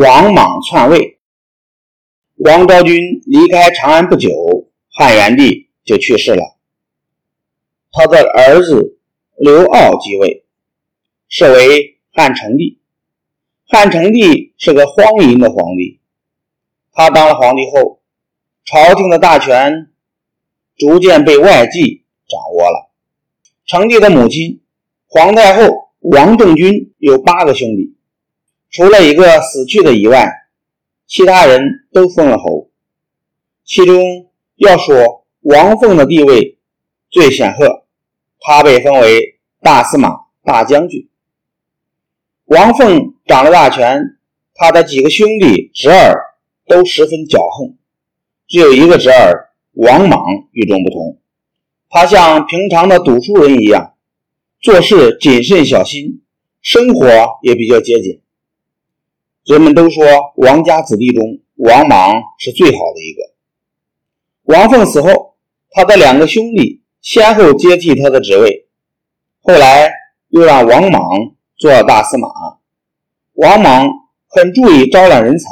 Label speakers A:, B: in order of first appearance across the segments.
A: 王莽篡位。王昭君离开长安不久，汉元帝就去世了。他的儿子刘骜继位，是为汉成帝。汉成帝是个荒淫的皇帝。他当了皇帝后，朝廷的大权逐渐被外戚掌握了。成帝的母亲皇太后王政君有八个兄弟，除了一个死去的以外，其他人都封了侯。其中要说王凤的地位最显赫，他被封为大司马、大将军。王凤掌了大权，他的几个兄弟侄儿都十分骄横，只有一个侄儿王莽与众不同。他像平常的读书人一样，做事谨慎小心，生活也比较节俭。人们都说王家子弟中，王莽是最好的一个。王凤死后，他的两个兄弟先后接替他的职位，后来又让王莽做了大司马。王莽很注意招揽人才，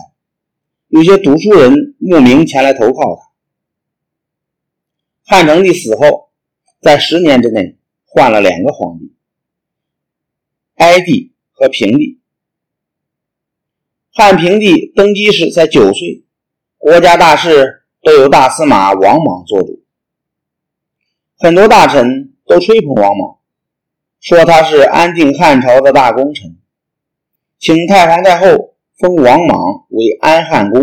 A: 有些读书人慕名前来投靠他。汉成帝死后。在十年之内换了两个皇帝，哀帝和平帝。汉平帝登基时才九岁，国家大事都由大司马王莽做主。很多大臣都吹捧王莽，说他是安定汉朝的大功臣，请太皇太后封王莽为安汉公。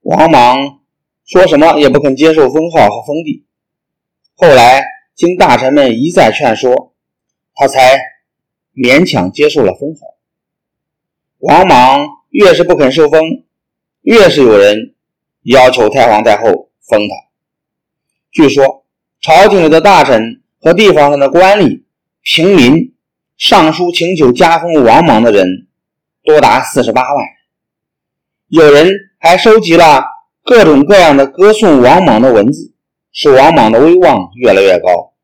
A: 王莽说什么也不肯接受封号和封地。后来经大臣们一再劝说，他才勉强接受了封号。王莽越是不肯受封，越是有人要求太皇太后封他。据说朝廷里的大臣和地方上的官吏、平民上书请求加封王莽的人多达四十八万。有人还收集了各种各样的歌颂王莽的文字。使王莽的威望越来越高。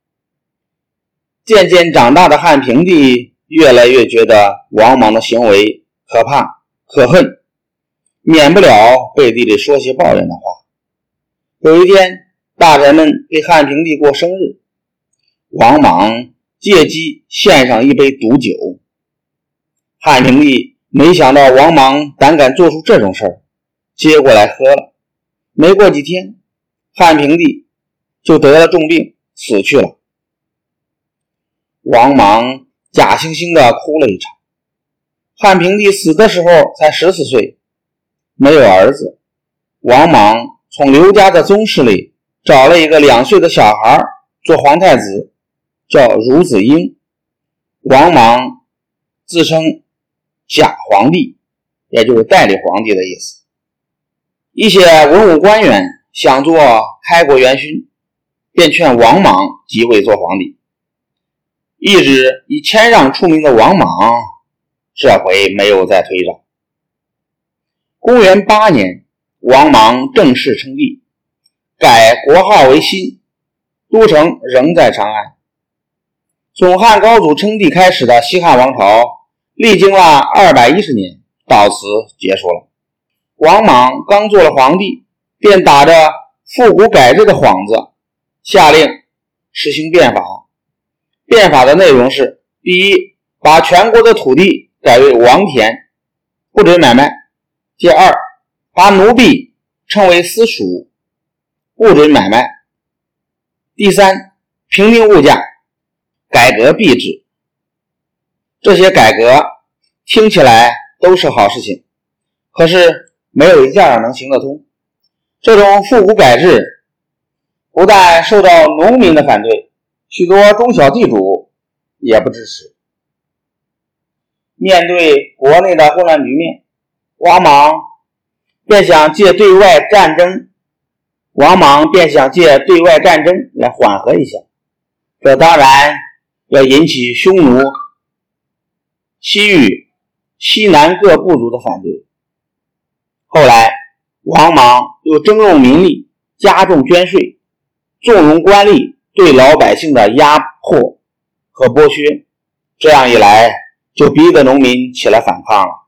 A: 渐渐长大的汉平帝越来越觉得王莽的行为可怕可恨，免不了背地里说些抱怨的话。有一天，大臣们给汉平帝过生日，王莽借机献上一杯毒酒。汉平帝没想到王莽胆敢做出这种事儿，接过来喝了。没过几天，汉平帝。就得了重病，死去了。王莽假惺惺的哭了一场。汉平帝死的时候才十四岁，没有儿子。王莽从刘家的宗室里找了一个两岁的小孩做皇太子，叫孺子婴。王莽自称假皇帝，也就是代理皇帝的意思。一些文武官员想做开国元勋。便劝王莽即位做皇帝。一直以谦让出名的王莽，这回没有再推让。公元八年，王莽正式称帝，改国号为新，都城仍在长安。从汉高祖称帝开始的西汉王朝，历经了二百一十年，到此结束了。王莽刚做了皇帝，便打着复古改制的幌子。下令实行变法，变法的内容是：第一，把全国的土地改为王田，不准买卖；第二，把奴婢称为私属，不准买卖；第三，平定物价，改革币制。这些改革听起来都是好事情，可是没有一件能行得通。这种复古改制。不但受到农民的反对，许多中小地主也不支持。面对国内的混乱局面，王莽便想借对外战争，王莽便想借对外战争来缓和一下。这当然要引起匈奴、西域、西南各部族的反对。后来，王莽又征用民力，加重捐税。纵容官吏对老百姓的压迫和剥削，这样一来，就逼着农民起来反抗了。